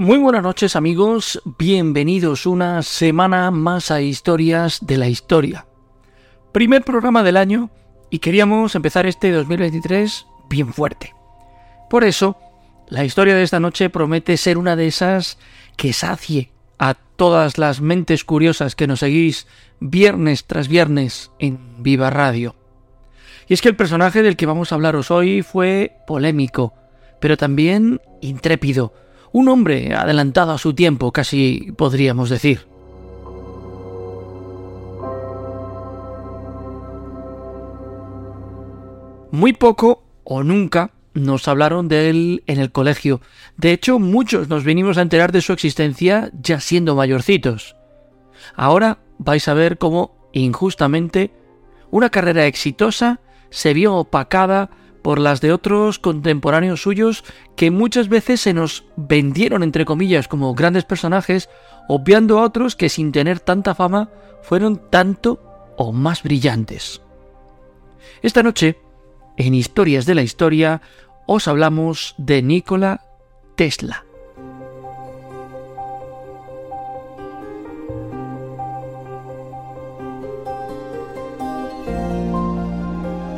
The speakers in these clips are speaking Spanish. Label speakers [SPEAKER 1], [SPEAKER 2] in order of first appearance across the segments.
[SPEAKER 1] Muy buenas noches amigos, bienvenidos una semana más a Historias de la Historia. Primer programa del año y queríamos empezar este 2023 bien fuerte. Por eso, la historia de esta noche promete ser una de esas que sacie a todas las mentes curiosas que nos seguís viernes tras viernes en Viva Radio. Y es que el personaje del que vamos a hablaros hoy fue polémico, pero también intrépido, un hombre adelantado a su tiempo, casi podríamos decir. Muy poco o nunca nos hablaron de él en el colegio. De hecho, muchos nos venimos a enterar de su existencia ya siendo mayorcitos. Ahora vais a ver cómo, injustamente, una carrera exitosa se vio opacada por las de otros contemporáneos suyos que muchas veces se nos vendieron entre comillas como grandes personajes, obviando a otros que sin tener tanta fama fueron tanto o más brillantes. Esta noche, en Historias de la Historia, os hablamos de Nikola Tesla.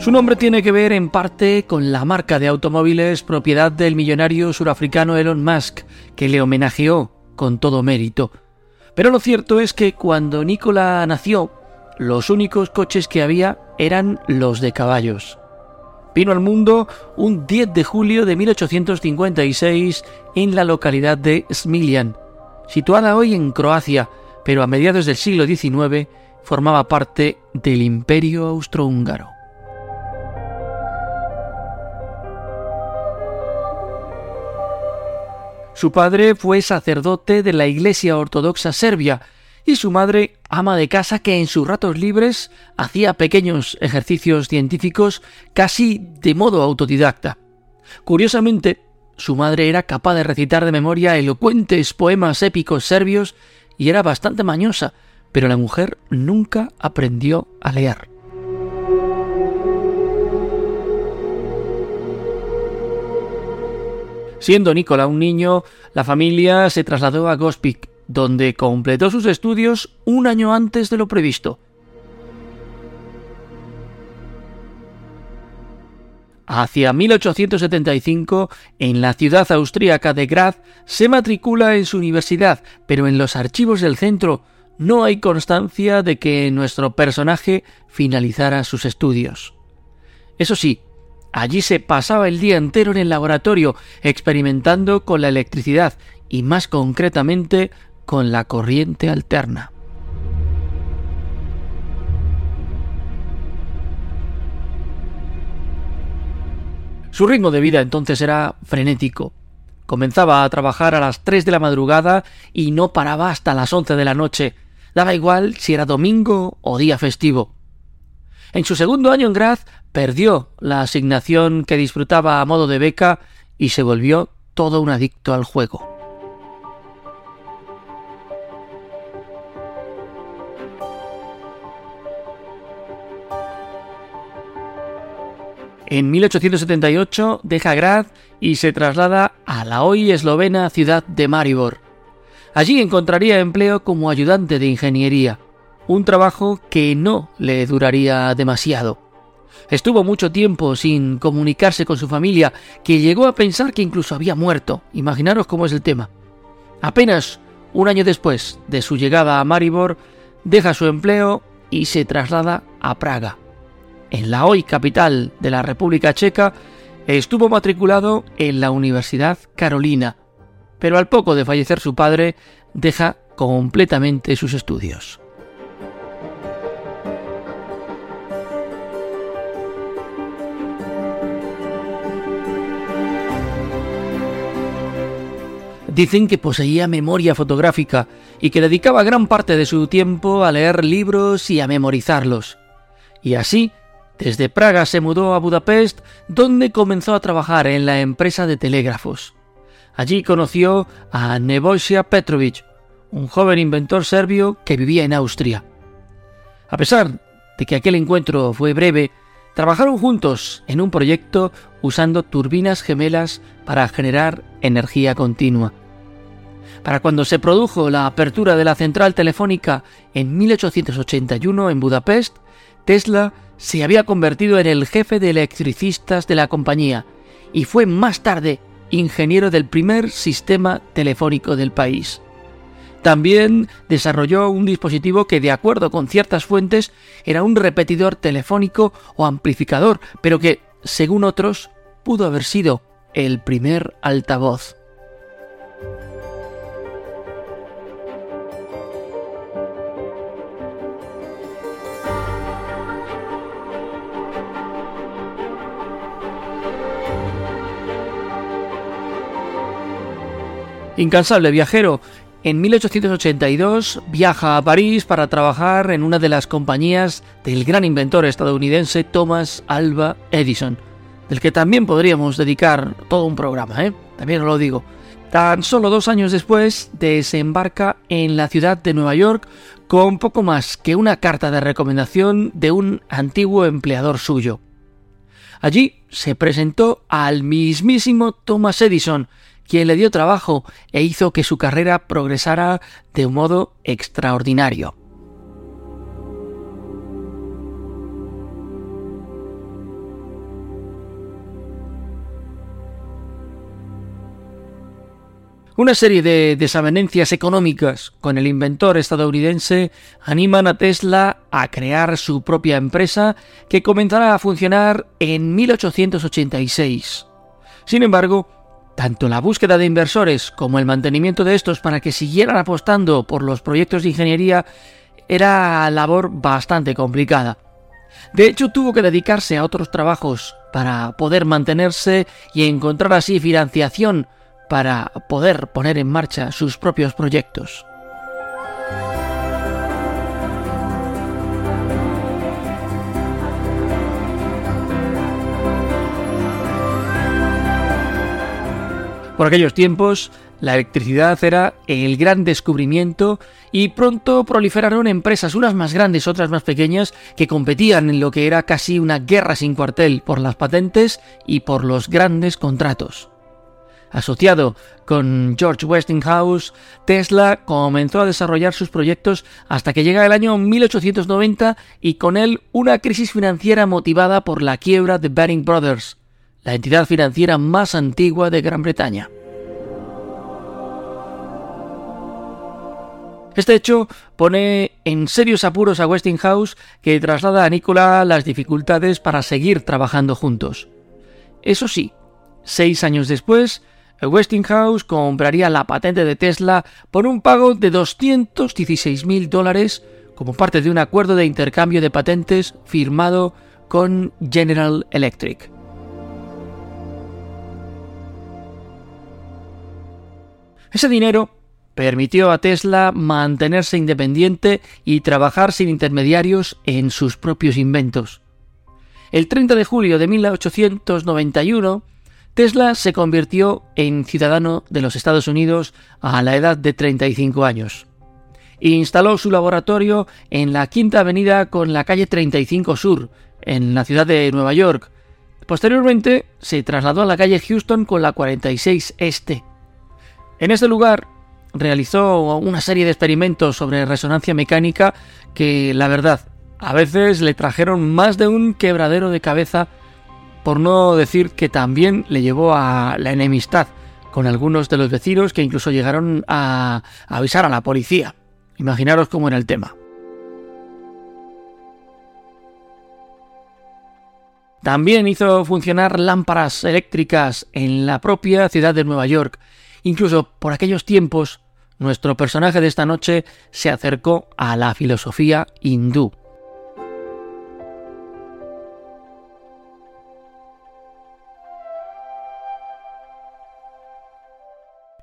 [SPEAKER 1] Su nombre tiene que ver en parte con la marca de automóviles propiedad del millonario surafricano Elon Musk, que le homenajeó con todo mérito. Pero lo cierto es que cuando Nikola nació, los únicos coches que había eran los de caballos. Vino al mundo un 10 de julio de 1856 en la localidad de Smiljan, situada hoy en Croacia, pero a mediados del siglo XIX formaba parte del Imperio Austrohúngaro. Su padre fue sacerdote de la Iglesia Ortodoxa Serbia y su madre ama de casa que en sus ratos libres hacía pequeños ejercicios científicos casi de modo autodidacta. Curiosamente, su madre era capaz de recitar de memoria elocuentes poemas épicos serbios y era bastante mañosa, pero la mujer nunca aprendió a leer. Siendo Nicola un niño, la familia se trasladó a Gospic, donde completó sus estudios un año antes de lo previsto. Hacia 1875, en la ciudad austríaca de Graz, se matricula en su universidad, pero en los archivos del centro no hay constancia de que nuestro personaje finalizara sus estudios. Eso sí, Allí se pasaba el día entero en el laboratorio experimentando con la electricidad y más concretamente con la corriente alterna. Su ritmo de vida entonces era frenético. Comenzaba a trabajar a las 3 de la madrugada y no paraba hasta las 11 de la noche. Daba igual si era domingo o día festivo. En su segundo año en Graz perdió la asignación que disfrutaba a modo de beca y se volvió todo un adicto al juego. En 1878 deja Graz y se traslada a la hoy eslovena ciudad de Maribor. Allí encontraría empleo como ayudante de ingeniería un trabajo que no le duraría demasiado. Estuvo mucho tiempo sin comunicarse con su familia, que llegó a pensar que incluso había muerto. Imaginaros cómo es el tema. Apenas un año después de su llegada a Maribor, deja su empleo y se traslada a Praga. En la hoy capital de la República Checa, estuvo matriculado en la Universidad Carolina, pero al poco de fallecer su padre, deja completamente sus estudios. Dicen que poseía memoria fotográfica y que dedicaba gran parte de su tiempo a leer libros y a memorizarlos. Y así, desde Praga se mudó a Budapest, donde comenzó a trabajar en la empresa de telégrafos. Allí conoció a Nebojša Petrovic, un joven inventor serbio que vivía en Austria. A pesar de que aquel encuentro fue breve, trabajaron juntos en un proyecto usando turbinas gemelas para generar energía continua. Para cuando se produjo la apertura de la central telefónica en 1881 en Budapest, Tesla se había convertido en el jefe de electricistas de la compañía y fue más tarde ingeniero del primer sistema telefónico del país. También desarrolló un dispositivo que, de acuerdo con ciertas fuentes, era un repetidor telefónico o amplificador, pero que, según otros, pudo haber sido el primer altavoz. Incansable viajero, en 1882 viaja a París para trabajar en una de las compañías del gran inventor estadounidense Thomas Alva Edison, del que también podríamos dedicar todo un programa, ¿eh? También os lo digo. Tan solo dos años después desembarca en la ciudad de Nueva York con poco más que una carta de recomendación de un antiguo empleador suyo. Allí se presentó al mismísimo Thomas Edison, quien le dio trabajo e hizo que su carrera progresara de un modo extraordinario. Una serie de desavenencias económicas con el inventor estadounidense animan a Tesla a crear su propia empresa que comenzará a funcionar en 1886. Sin embargo, tanto la búsqueda de inversores como el mantenimiento de estos para que siguieran apostando por los proyectos de ingeniería era labor bastante complicada. De hecho, tuvo que dedicarse a otros trabajos para poder mantenerse y encontrar así financiación para poder poner en marcha sus propios proyectos. Por aquellos tiempos, la electricidad era el gran descubrimiento y pronto proliferaron empresas, unas más grandes, otras más pequeñas, que competían en lo que era casi una guerra sin cuartel por las patentes y por los grandes contratos. Asociado con George Westinghouse, Tesla comenzó a desarrollar sus proyectos hasta que llega el año 1890 y con él una crisis financiera motivada por la quiebra de Baring Brothers, la entidad financiera más antigua de Gran Bretaña. Este hecho pone en serios apuros a Westinghouse que traslada a Nikola las dificultades para seguir trabajando juntos. Eso sí, seis años después, Westinghouse compraría la patente de Tesla por un pago de 216 mil dólares como parte de un acuerdo de intercambio de patentes firmado con General Electric. Ese dinero permitió a Tesla mantenerse independiente y trabajar sin intermediarios en sus propios inventos. El 30 de julio de 1891, Tesla se convirtió en ciudadano de los Estados Unidos a la edad de 35 años. Instaló su laboratorio en la Quinta Avenida con la calle 35 Sur, en la ciudad de Nueva York. Posteriormente se trasladó a la calle Houston con la 46 Este. En este lugar realizó una serie de experimentos sobre resonancia mecánica que, la verdad, a veces le trajeron más de un quebradero de cabeza, por no decir que también le llevó a la enemistad con algunos de los vecinos que incluso llegaron a avisar a la policía. Imaginaros cómo era el tema. También hizo funcionar lámparas eléctricas en la propia ciudad de Nueva York. Incluso por aquellos tiempos, nuestro personaje de esta noche se acercó a la filosofía hindú.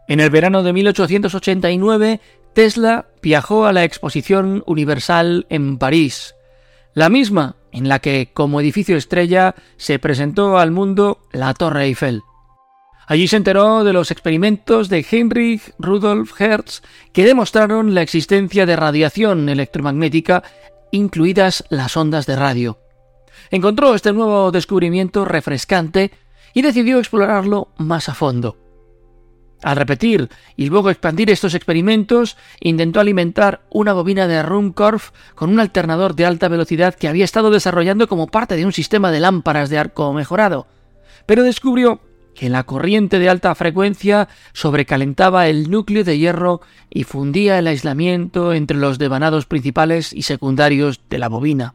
[SPEAKER 1] En el verano de 1889, Tesla viajó a la Exposición Universal en París, la misma en la que, como edificio estrella, se presentó al mundo la Torre Eiffel. Allí se enteró de los experimentos de Heinrich Rudolf Hertz que demostraron la existencia de radiación electromagnética, incluidas las ondas de radio. Encontró este nuevo descubrimiento refrescante y decidió explorarlo más a fondo. Al repetir y luego expandir estos experimentos, intentó alimentar una bobina de Ruhmkorff con un alternador de alta velocidad que había estado desarrollando como parte de un sistema de lámparas de arco mejorado. Pero descubrió que la corriente de alta frecuencia sobrecalentaba el núcleo de hierro y fundía el aislamiento entre los devanados principales y secundarios de la bobina.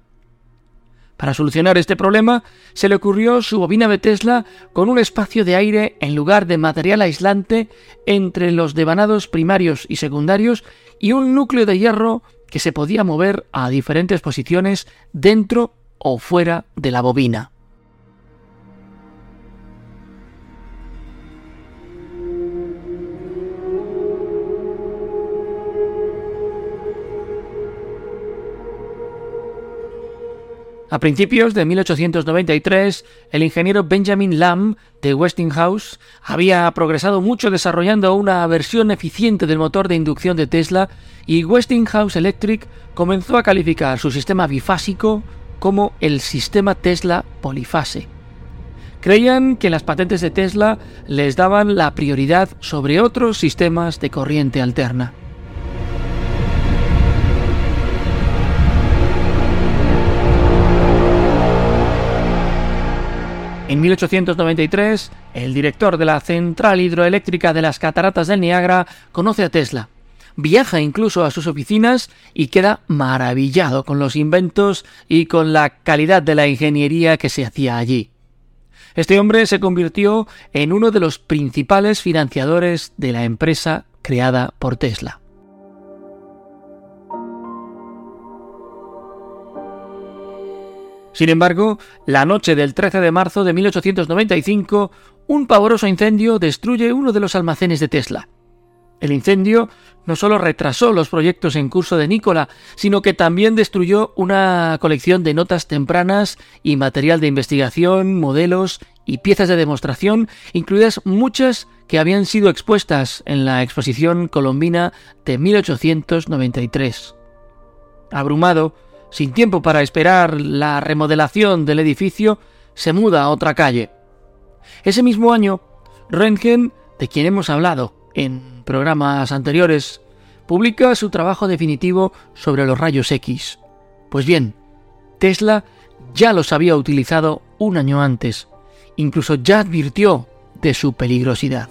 [SPEAKER 1] Para solucionar este problema, se le ocurrió su bobina de Tesla con un espacio de aire en lugar de material aislante entre los devanados primarios y secundarios y un núcleo de hierro que se podía mover a diferentes posiciones dentro o fuera de la bobina. A principios de 1893, el ingeniero Benjamin Lamb de Westinghouse había progresado mucho desarrollando una versión eficiente del motor de inducción de Tesla y Westinghouse Electric comenzó a calificar su sistema bifásico como el sistema Tesla polifase. Creían que las patentes de Tesla les daban la prioridad sobre otros sistemas de corriente alterna. En 1893, el director de la central hidroeléctrica de las cataratas del Niágara conoce a Tesla. Viaja incluso a sus oficinas y queda maravillado con los inventos y con la calidad de la ingeniería que se hacía allí. Este hombre se convirtió en uno de los principales financiadores de la empresa creada por Tesla. Sin embargo, la noche del 13 de marzo de 1895, un pavoroso incendio destruye uno de los almacenes de Tesla. El incendio no solo retrasó los proyectos en curso de Nikola, sino que también destruyó una colección de notas tempranas y material de investigación, modelos y piezas de demostración, incluidas muchas que habían sido expuestas en la exposición colombina de 1893. Abrumado, sin tiempo para esperar la remodelación del edificio, se muda a otra calle. Ese mismo año, Röntgen, de quien hemos hablado en programas anteriores, publica su trabajo definitivo sobre los rayos X. Pues bien, Tesla ya los había utilizado un año antes, incluso ya advirtió de su peligrosidad.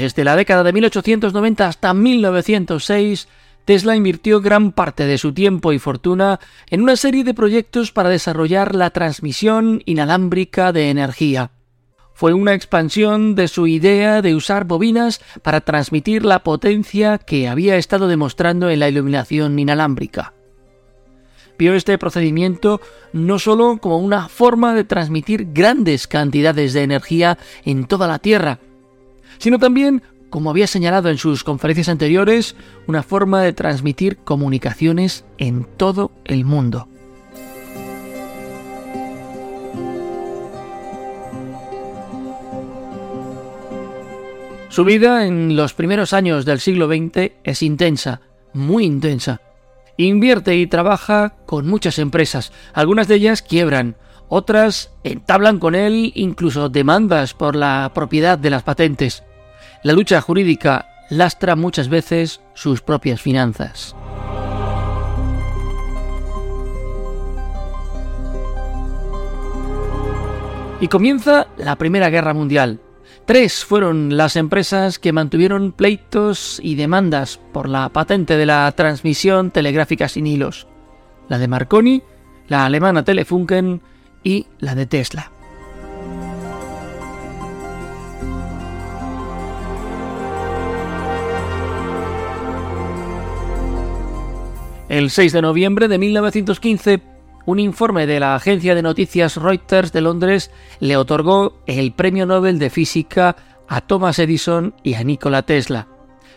[SPEAKER 1] Desde la década de 1890 hasta 1906, Tesla invirtió gran parte de su tiempo y fortuna en una serie de proyectos para desarrollar la transmisión inalámbrica de energía. Fue una expansión de su idea de usar bobinas para transmitir la potencia que había estado demostrando en la iluminación inalámbrica. Vio este procedimiento no solo como una forma de transmitir grandes cantidades de energía en toda la Tierra, sino también, como había señalado en sus conferencias anteriores, una forma de transmitir comunicaciones en todo el mundo. Su vida en los primeros años del siglo XX es intensa, muy intensa. Invierte y trabaja con muchas empresas, algunas de ellas quiebran, otras entablan con él incluso demandas por la propiedad de las patentes. La lucha jurídica lastra muchas veces sus propias finanzas. Y comienza la Primera Guerra Mundial. Tres fueron las empresas que mantuvieron pleitos y demandas por la patente de la transmisión telegráfica sin hilos. La de Marconi, la alemana Telefunken y la de Tesla. El 6 de noviembre de 1915, un informe de la agencia de noticias Reuters de Londres le otorgó el Premio Nobel de Física a Thomas Edison y a Nikola Tesla.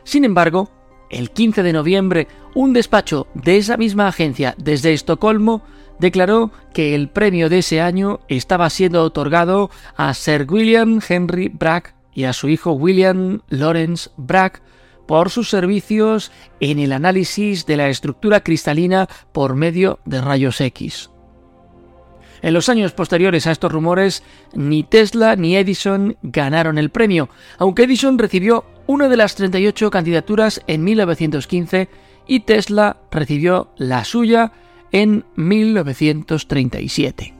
[SPEAKER 1] Sin embargo, el 15 de noviembre, un despacho de esa misma agencia desde Estocolmo declaró que el premio de ese año estaba siendo otorgado a Sir William Henry Bragg y a su hijo William Lawrence Bragg por sus servicios en el análisis de la estructura cristalina por medio de rayos X. En los años posteriores a estos rumores, ni Tesla ni Edison ganaron el premio, aunque Edison recibió una de las 38 candidaturas en 1915 y Tesla recibió la suya en 1937.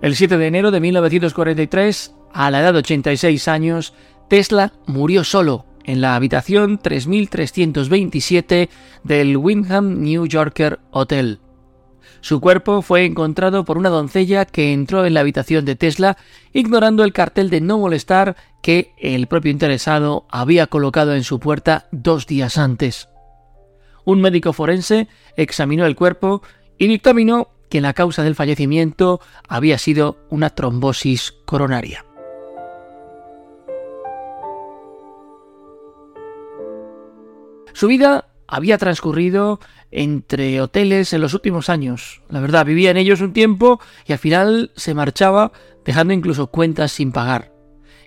[SPEAKER 1] El 7 de enero de 1943, a la edad de 86 años, Tesla murió solo en la habitación 3327 del Windham New Yorker Hotel. Su cuerpo fue encontrado por una doncella que entró en la habitación de Tesla ignorando el cartel de no molestar que el propio interesado había colocado en su puerta dos días antes. Un médico forense examinó el cuerpo y dictaminó que la causa del fallecimiento había sido una trombosis coronaria. Su vida había transcurrido entre hoteles en los últimos años. La verdad, vivía en ellos un tiempo y al final se marchaba dejando incluso cuentas sin pagar.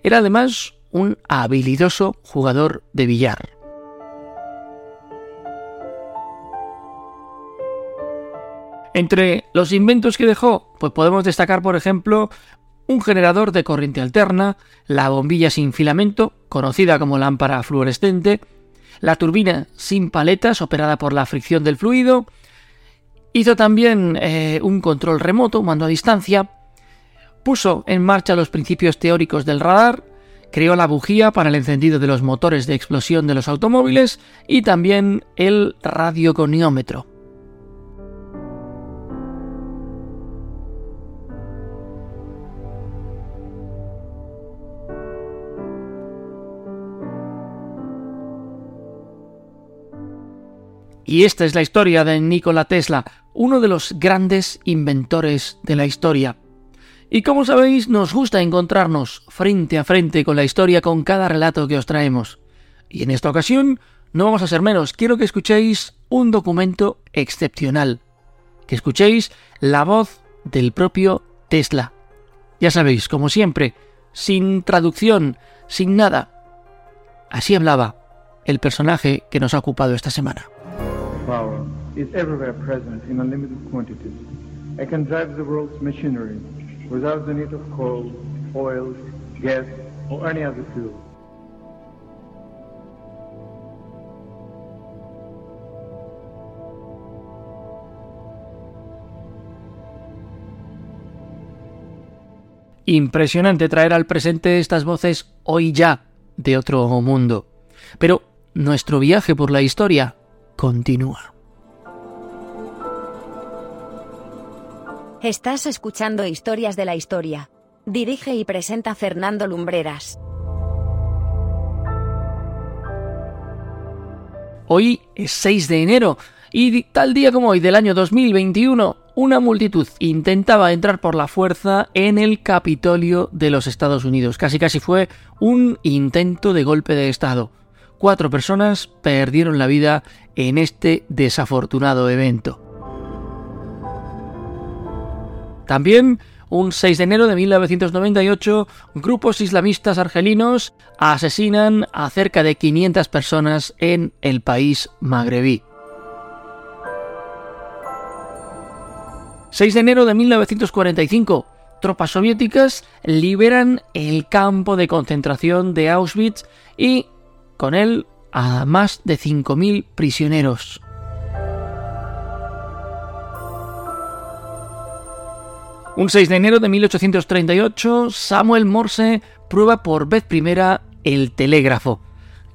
[SPEAKER 1] Era además un habilidoso jugador de billar. Entre los inventos que dejó, pues podemos destacar, por ejemplo, un generador de corriente alterna, la bombilla sin filamento, conocida como lámpara fluorescente, la turbina sin paletas, operada por la fricción del fluido, hizo también eh, un control remoto, mando a distancia, puso en marcha los principios teóricos del radar, creó la bujía para el encendido de los motores de explosión de los automóviles y también el radiogoniómetro. Y esta es la historia de Nikola Tesla, uno de los grandes inventores de la historia. Y como sabéis, nos gusta encontrarnos frente a frente con la historia con cada relato que os traemos. Y en esta ocasión no vamos a ser menos, quiero que escuchéis un documento excepcional, que escuchéis la voz del propio Tesla. Ya sabéis, como siempre, sin traducción, sin nada. Así hablaba el personaje que nos ha ocupado esta semana.
[SPEAKER 2] Power is everywhere present in unlimited quantities. I can drive the world's machinery without the need of coal, oil, gas, or any other fuel.
[SPEAKER 1] Impresionante traer al presente estas voces hoy ya de otro mundo. Pero nuestro viaje por la historia continúa.
[SPEAKER 3] Estás escuchando Historias de la Historia. Dirige y presenta Fernando Lumbreras.
[SPEAKER 1] Hoy es 6 de enero y tal día como hoy del año 2021, una multitud intentaba entrar por la fuerza en el Capitolio de los Estados Unidos. Casi casi fue un intento de golpe de Estado cuatro personas perdieron la vida en este desafortunado evento. También, un 6 de enero de 1998, grupos islamistas argelinos asesinan a cerca de 500 personas en el país magrebí. 6 de enero de 1945, tropas soviéticas liberan el campo de concentración de Auschwitz y con él a más de 5.000 prisioneros. Un 6 de enero de 1838, Samuel Morse prueba por vez primera el telégrafo.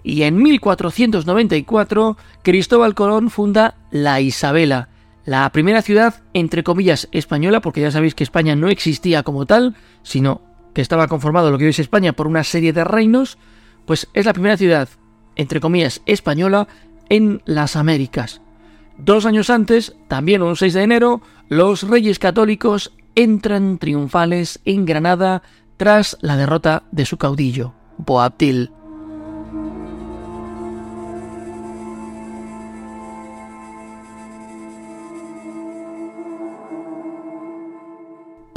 [SPEAKER 1] Y en 1494, Cristóbal Colón funda la Isabela, la primera ciudad, entre comillas, española, porque ya sabéis que España no existía como tal, sino que estaba conformado lo que hoy es España por una serie de reinos, pues es la primera ciudad, entre comillas, española en las Américas. Dos años antes, también un 6 de enero, los reyes católicos entran triunfales en Granada tras la derrota de su caudillo, Boabdil.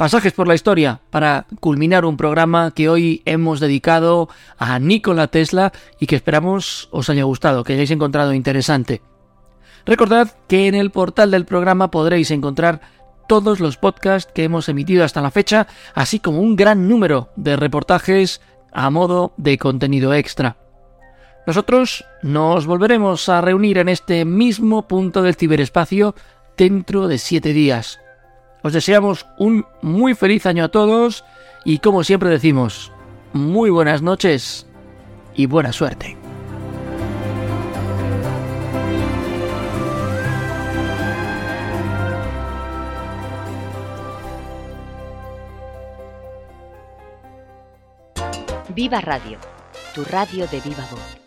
[SPEAKER 1] Pasajes por la historia para culminar un programa que hoy hemos dedicado a Nikola Tesla y que esperamos os haya gustado, que hayáis encontrado interesante. Recordad que en el portal del programa podréis encontrar todos los podcasts que hemos emitido hasta la fecha, así como un gran número de reportajes a modo de contenido extra. Nosotros nos volveremos a reunir en este mismo punto del ciberespacio dentro de siete días. Os deseamos un muy feliz año a todos y como siempre decimos, muy buenas noches y buena suerte.
[SPEAKER 3] Viva Radio, tu radio de viva voz.